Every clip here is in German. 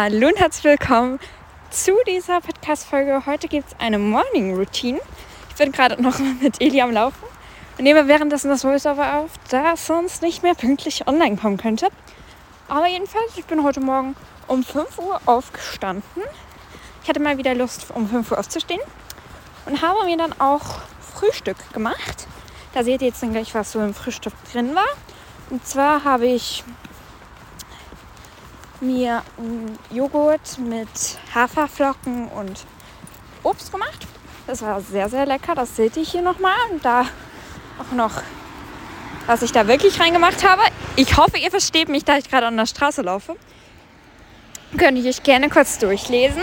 Hallo und herzlich willkommen zu dieser Podcast-Folge. Heute gibt es eine Morning Routine. Ich bin gerade noch mit Eli am Laufen und nehme währenddessen das Voice-Over auf, da es sonst nicht mehr pünktlich online kommen könnte. Aber jedenfalls, ich bin heute Morgen um 5 Uhr aufgestanden. Ich hatte mal wieder Lust, um 5 Uhr aufzustehen und habe mir dann auch Frühstück gemacht. Da seht ihr jetzt dann gleich, was so im Frühstück drin war. Und zwar habe ich mir Joghurt mit Haferflocken und Obst gemacht. Das war sehr, sehr lecker. Das seht ihr hier nochmal. Und da auch noch, was ich da wirklich reingemacht habe. Ich hoffe, ihr versteht mich, da ich gerade an der Straße laufe. Könnt ihr euch gerne kurz durchlesen.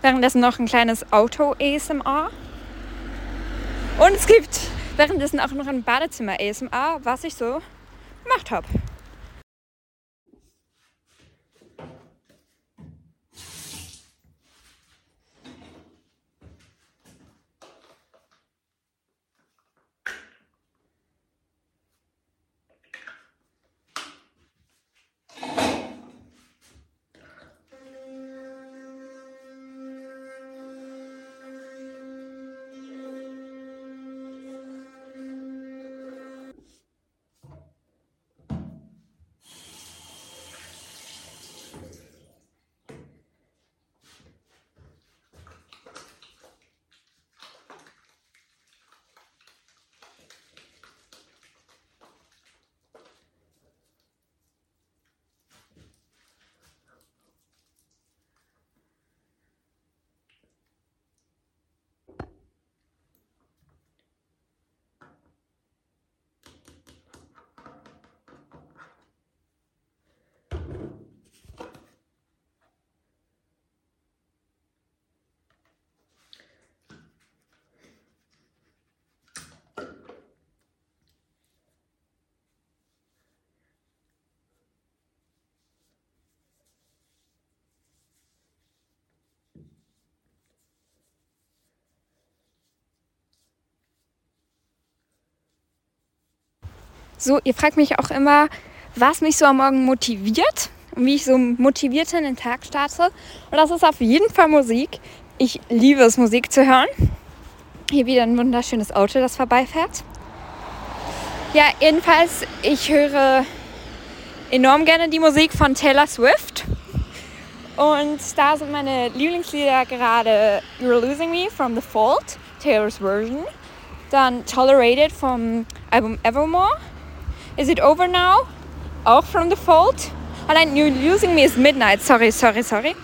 Währenddessen noch ein kleines Auto-ASMR. Und es gibt währenddessen auch noch ein Badezimmer-ASMR, was ich so gemacht habe. So, ihr fragt mich auch immer, was mich so am Morgen motiviert und wie ich so motiviert in den Tag starte. Und das ist auf jeden Fall Musik. Ich liebe es, Musik zu hören. Hier wieder ein wunderschönes Auto, das vorbeifährt. Ja, jedenfalls, ich höre enorm gerne die Musik von Taylor Swift. Und da sind meine Lieblingslieder gerade You're Losing Me from The Fault, Taylor's Version. Dann Tolerated vom Album Evermore. Is it over now? Auch from the fault. Allein You're Losing Me is Midnight. Sorry, sorry, sorry.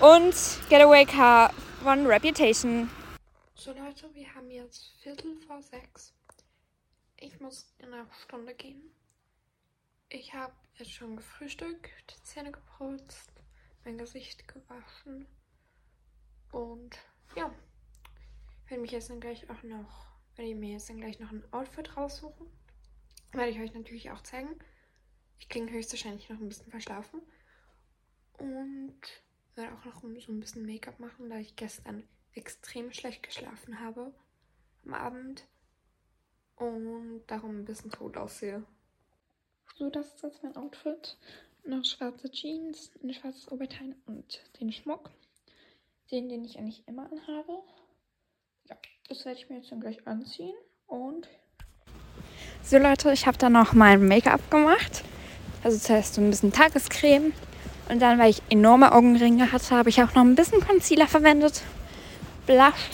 Und Getaway Car von Reputation. So Leute, wir haben jetzt Viertel vor sechs. Ich muss in einer Stunde gehen. Ich habe jetzt schon gefrühstückt, Zähne geputzt, mein Gesicht gewaschen. Und ja, ich werde mich jetzt dann gleich auch noch, werde ich mir jetzt dann gleich noch ein Outfit raussuchen. Werde ich euch natürlich auch zeigen. Ich klinge höchstwahrscheinlich noch ein bisschen verschlafen. Und werde auch noch so ein bisschen Make-up machen, da ich gestern extrem schlecht geschlafen habe am Abend. Und darum ein bisschen tot aussehe. So, das ist jetzt mein Outfit. Noch schwarze Jeans, ein schwarzes Oberteil und den Schmuck. Den, den ich eigentlich immer anhabe. Ja, das werde ich mir jetzt dann gleich anziehen. Und so Leute, ich habe dann noch mein Make-up gemacht. Also zuerst so ein bisschen Tagescreme. Und dann, weil ich enorme Augenringe hatte, habe ich auch noch ein bisschen Concealer verwendet. Blush,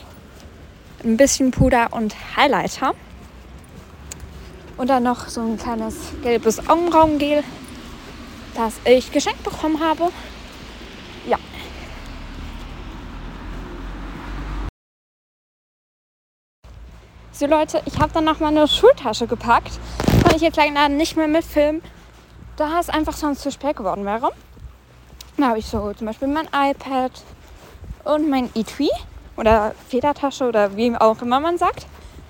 ein bisschen Puder und Highlighter. Und dann noch so ein kleines gelbes Augenbraugengel, das ich geschenkt bekommen habe. So Leute, ich habe dann noch meine Schultasche gepackt. Konnte ich jetzt leider nicht mehr mitfilmen, da es einfach sonst zu spät geworden wäre. Da habe ich so zum Beispiel mein iPad und mein Etui oder Federtasche oder wie auch immer man sagt.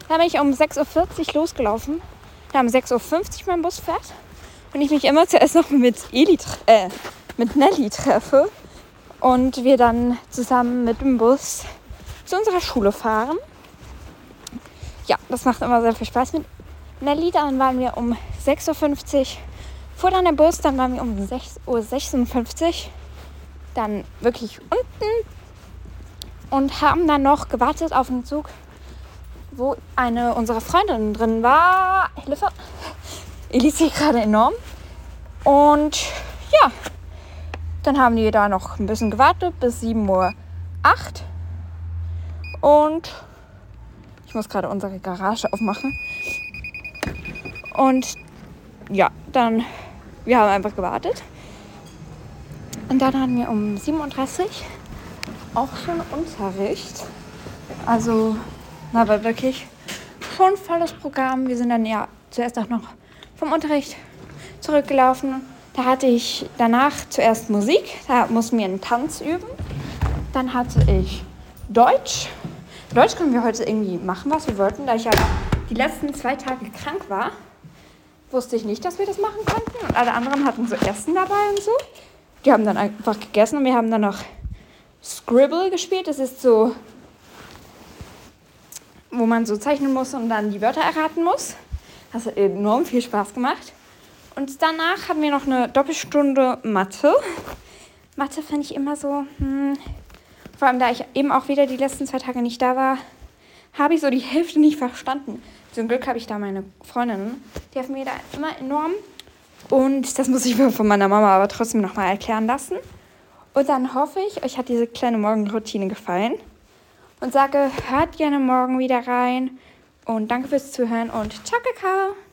Da bin ich um 6.40 Uhr losgelaufen. Da um 6.50 Uhr mein Bus fährt. Und ich mich immer zuerst noch mit Eli, äh, mit Nelly treffe. Und wir dann zusammen mit dem Bus zu unserer Schule fahren ja, das macht immer sehr viel Spaß mit Nelly. Dann waren wir um 6.50 Uhr fuhr dann der Bus, dann waren wir um 6.56 Uhr dann wirklich unten und haben dann noch gewartet auf den Zug, wo eine unserer Freundinnen drin war. Hilfe! Elise hier gerade enorm. Und ja, dann haben die da noch ein bisschen gewartet bis 7.08 Uhr. Und ich muss gerade unsere Garage aufmachen. Und ja, dann, wir haben einfach gewartet. Und dann hatten wir um 37 Uhr auch schon Unterricht. Also, aber wirklich schon volles Programm. Wir sind dann ja zuerst auch noch vom Unterricht zurückgelaufen. Da hatte ich danach zuerst Musik, da mussten wir einen Tanz üben. Dann hatte ich Deutsch. Deutsch können wir heute irgendwie machen, was wir wollten. Da ich ja die letzten zwei Tage krank war, wusste ich nicht, dass wir das machen konnten. Und alle anderen hatten so Essen dabei und so. Die haben dann einfach gegessen und wir haben dann noch Scribble gespielt. Das ist so, wo man so zeichnen muss und dann die Wörter erraten muss. Das hat enorm viel Spaß gemacht. Und danach hatten wir noch eine Doppelstunde Mathe. Mathe fand ich immer so, hm, vor allem da ich eben auch wieder die letzten zwei Tage nicht da war, habe ich so die Hälfte nicht verstanden. Zum Glück habe ich da meine Freundin, die helfen mir da immer enorm. Und das muss ich mir von meiner Mama aber trotzdem nochmal erklären lassen. Und dann hoffe ich, euch hat diese kleine Morgenroutine gefallen. Und sage, hört gerne morgen wieder rein. Und danke fürs Zuhören und ciao, Kakao!